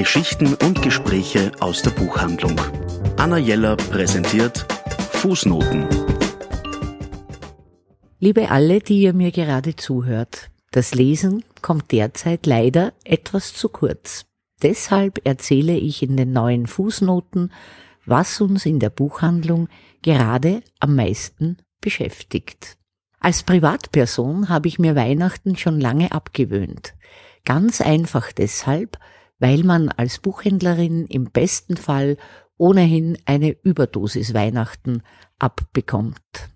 Geschichten und Gespräche aus der Buchhandlung. Anna Jeller präsentiert Fußnoten. Liebe alle, die ihr mir gerade zuhört, das Lesen kommt derzeit leider etwas zu kurz. Deshalb erzähle ich in den neuen Fußnoten, was uns in der Buchhandlung gerade am meisten beschäftigt. Als Privatperson habe ich mir Weihnachten schon lange abgewöhnt. Ganz einfach deshalb, weil man als Buchhändlerin im besten Fall ohnehin eine Überdosis Weihnachten abbekommt.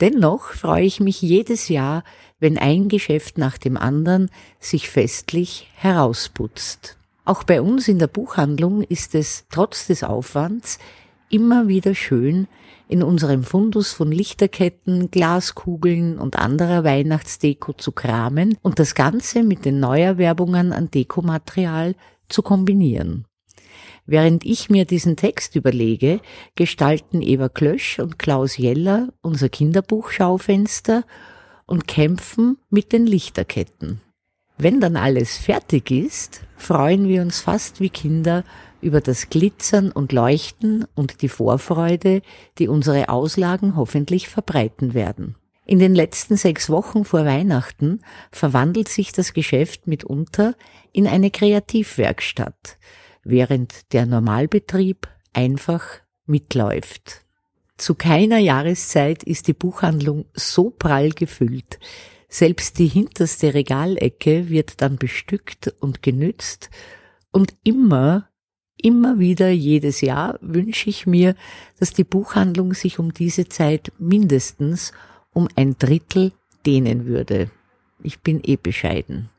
Dennoch freue ich mich jedes Jahr, wenn ein Geschäft nach dem anderen sich festlich herausputzt. Auch bei uns in der Buchhandlung ist es trotz des Aufwands immer wieder schön, in unserem Fundus von Lichterketten, Glaskugeln und anderer Weihnachtsdeko zu kramen und das Ganze mit den Neuerwerbungen an Dekomaterial zu kombinieren. Während ich mir diesen Text überlege, gestalten Eva Klösch und Klaus Jeller unser Kinderbuchschaufenster und kämpfen mit den Lichterketten. Wenn dann alles fertig ist, freuen wir uns fast wie Kinder über das Glitzern und Leuchten und die Vorfreude, die unsere Auslagen hoffentlich verbreiten werden. In den letzten sechs Wochen vor Weihnachten verwandelt sich das Geschäft mitunter in eine Kreativwerkstatt, während der Normalbetrieb einfach mitläuft. Zu keiner Jahreszeit ist die Buchhandlung so prall gefüllt. Selbst die hinterste Regalecke wird dann bestückt und genützt und immer Immer wieder jedes Jahr wünsche ich mir, dass die Buchhandlung sich um diese Zeit mindestens um ein Drittel dehnen würde. Ich bin eh bescheiden.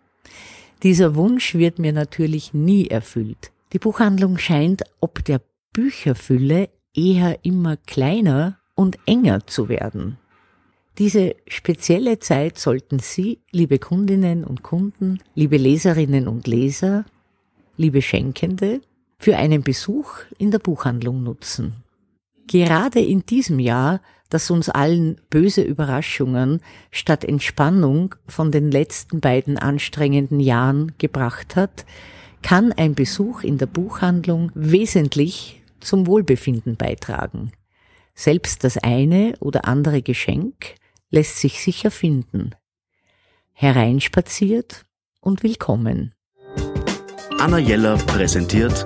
Dieser Wunsch wird mir natürlich nie erfüllt. Die Buchhandlung scheint ob der Bücherfülle eher immer kleiner und enger zu werden. Diese spezielle Zeit sollten Sie, liebe Kundinnen und Kunden, liebe Leserinnen und Leser, liebe Schenkende, für einen Besuch in der Buchhandlung nutzen. Gerade in diesem Jahr, das uns allen böse Überraschungen statt Entspannung von den letzten beiden anstrengenden Jahren gebracht hat, kann ein Besuch in der Buchhandlung wesentlich zum Wohlbefinden beitragen. Selbst das eine oder andere Geschenk lässt sich sicher finden. Hereinspaziert und willkommen. Anna Jeller präsentiert